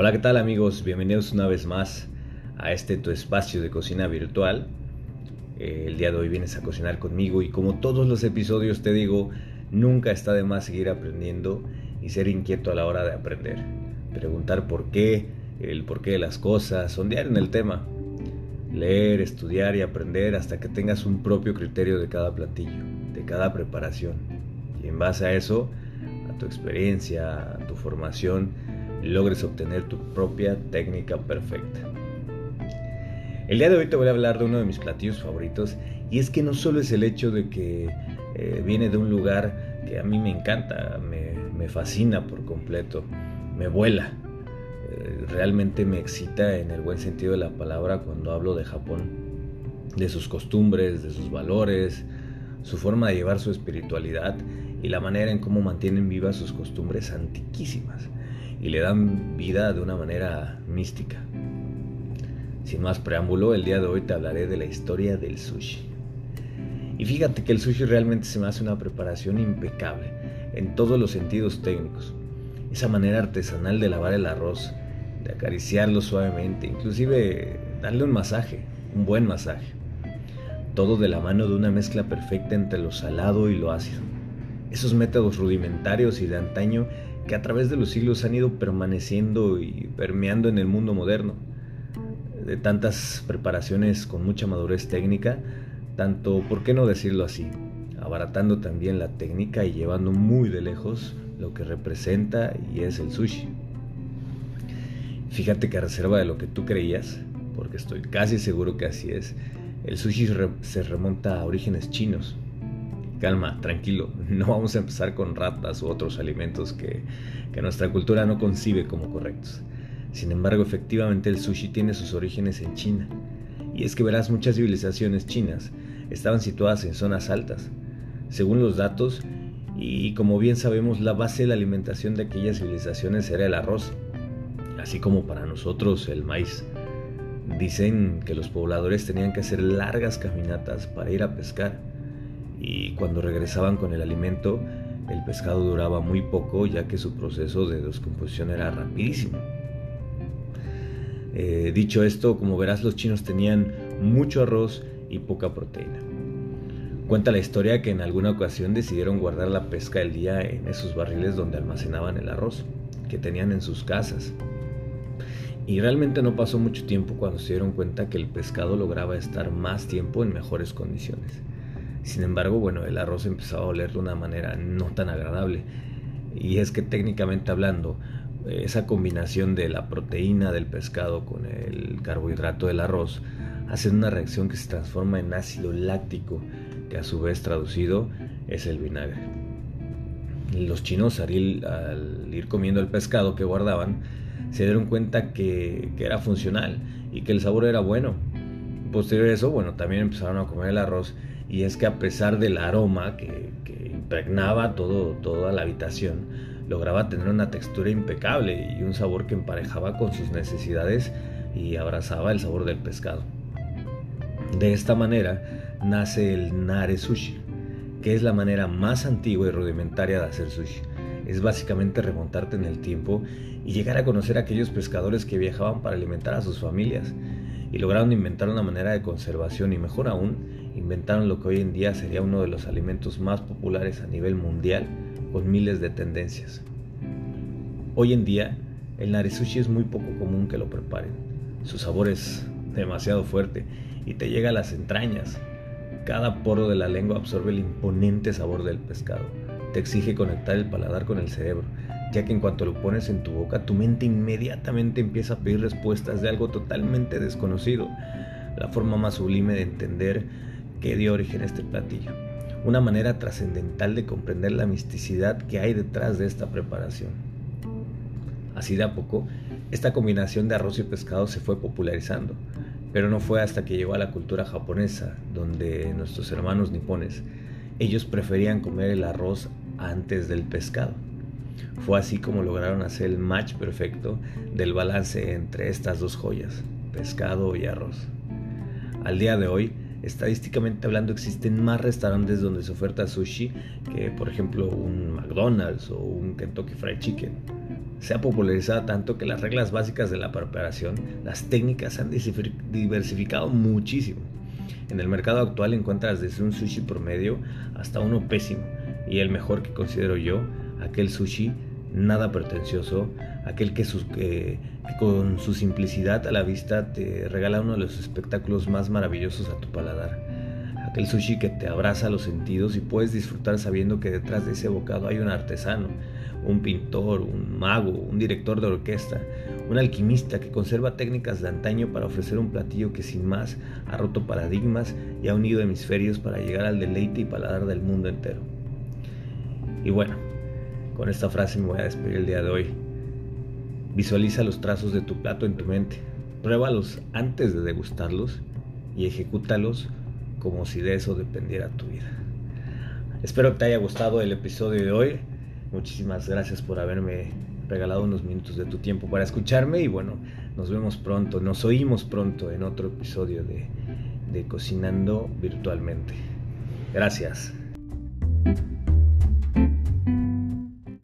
Hola, ¿qué tal amigos? Bienvenidos una vez más a este tu espacio de cocina virtual. Eh, el día de hoy vienes a cocinar conmigo y como todos los episodios te digo, nunca está de más seguir aprendiendo y ser inquieto a la hora de aprender. Preguntar por qué, el porqué de las cosas, sondear en el tema. Leer, estudiar y aprender hasta que tengas un propio criterio de cada platillo, de cada preparación. Y en base a eso, a tu experiencia, a tu formación, logres obtener tu propia técnica perfecta. El día de hoy te voy a hablar de uno de mis platillos favoritos y es que no solo es el hecho de que eh, viene de un lugar que a mí me encanta, me, fascina por completo, me vuela, eh, realmente me excita en el buen sentido de la palabra cuando hablo de Japón, de sus costumbres, de sus valores, su forma de llevar su espiritualidad y la manera en cómo mantienen vivas sus costumbres antiquísimas y le dan vida de una manera mística. Sin más preámbulo, el día de hoy te hablaré de la historia del sushi. Y fíjate que el sushi realmente se me hace una preparación impecable en todos los sentidos técnicos. Esa manera artesanal de lavar el arroz, de acariciarlo suavemente, inclusive darle un masaje, un buen masaje. Todo de la mano de una mezcla perfecta entre lo salado y lo ácido. Esos métodos rudimentarios y de antaño que a través de los siglos han ido permaneciendo y permeando en el mundo moderno. De tantas preparaciones con mucha madurez técnica, tanto, ¿por qué no decirlo así? Abaratando también la técnica y llevando muy de lejos lo que representa y es el sushi. Fíjate que a reserva de lo que tú creías, porque estoy casi seguro que así es, el sushi se remonta a orígenes chinos, calma, tranquilo, no vamos a empezar con ratas u otros alimentos que, nuestra cultura no concibe como correctos. Sin embargo, efectivamente el sushi tiene sus orígenes en China. Y es que verás, muchas civilizaciones chinas estaban situadas en zonas altas. Según los datos, y como bien sabemos, la base de la alimentación de aquellas civilizaciones era el arroz, así como para nosotros el maíz. Dicen que los pobladores tenían que hacer largas caminatas para ir a pescar y cuando regresaban con el alimento el pescado duraba muy poco ya que su proceso de descomposición era rapidísimo. Eh, dicho esto, como verás los chinos tenían mucho arroz y poca proteína. Cuenta la historia que en alguna ocasión decidieron guardar la pesca del día en esos barriles donde almacenaban el arroz que tenían en sus casas. Y realmente no pasó mucho tiempo cuando se dieron cuenta que el pescado lograba estar más tiempo en mejores condiciones. Sin embargo, bueno, el arroz empezaba a oler de una manera no tan agradable. Y es que técnicamente hablando, esa combinación de la proteína del pescado con el carbohidrato del arroz hace una reacción que se transforma en ácido láctico, que a su vez traducido es el vinagre. Los chinos al ir, comiendo el pescado que guardaban, se dieron cuenta que, que, era funcional y que el sabor era bueno. Posterior a eso, bueno, también empezaron a comer el arroz y es que a pesar del aroma que, impregnaba todo, toda la habitación, lograba tener una textura impecable y un sabor que emparejaba con sus necesidades y abrazaba el sabor del pescado. De esta manera nace el nare sushi, que es la manera más antigua y rudimentaria de hacer sushi. Es básicamente remontarte en el tiempo y llegar a conocer a aquellos pescadores que viajaban para alimentar a sus familias y lograron inventar una manera de conservación y mejor aún inventaron lo que hoy en día sería uno de los alimentos más populares a nivel mundial con miles de tendencias. Hoy en día, el narisushi es muy poco común que lo preparen. Su sabor es demasiado fuerte y te llega a las entrañas. Cada poro de la lengua absorbe el imponente sabor del pescado. Te exige conectar el paladar con el cerebro, ya que en cuanto lo pones en tu boca, tu mente inmediatamente empieza a pedir respuestas de algo totalmente desconocido. La forma más sublime de entender que dio origen a este platillo. Una manera trascendental de comprender la misticidad que hay detrás de esta preparación. Así de a poco, esta combinación de arroz y pescado se fue popularizando, pero no fue hasta que llegó a la cultura japonesa, donde nuestros hermanos nipones, ellos preferían comer el arroz antes del pescado. Fue así como lograron hacer el match perfecto del balance entre estas dos joyas, pescado y arroz. Al día de hoy, estadísticamente hablando existen más restaurantes donde se oferta sushi que por ejemplo un McDonald's o un Kentucky Fried Chicken. se ha popularizado tanto que las reglas básicas de la preparación, las técnicas han diversificado muchísimo. En el mercado actual encuentras desde un sushi promedio hasta uno pésimo y el mejor que considero yo, aquel sushi nada pretencioso, aquel que, con su simplicidad a la vista te regala uno de los espectáculos más maravillosos a tu paladar. Aquel sushi que te abraza los sentidos y puedes disfrutar sabiendo que detrás de ese bocado hay un artesano, un pintor, un mago, un director de orquesta, un alquimista que conserva técnicas de antaño para ofrecer un platillo que sin más ha roto paradigmas y ha unido hemisferios para llegar al deleite y paladar del mundo entero. Y bueno, con esta frase me voy a despedir el día de hoy. Visualiza los trazos de tu plato en tu mente, pruébalos antes de degustarlos y ejecútalos como si de eso dependiera tu vida. Espero que te haya gustado el episodio de hoy. Muchísimas gracias por haberme regalado unos minutos de tu tiempo para escucharme y bueno, nos vemos pronto, nos oímos pronto en otro episodio de, de Cocinando Virtualmente. Gracias.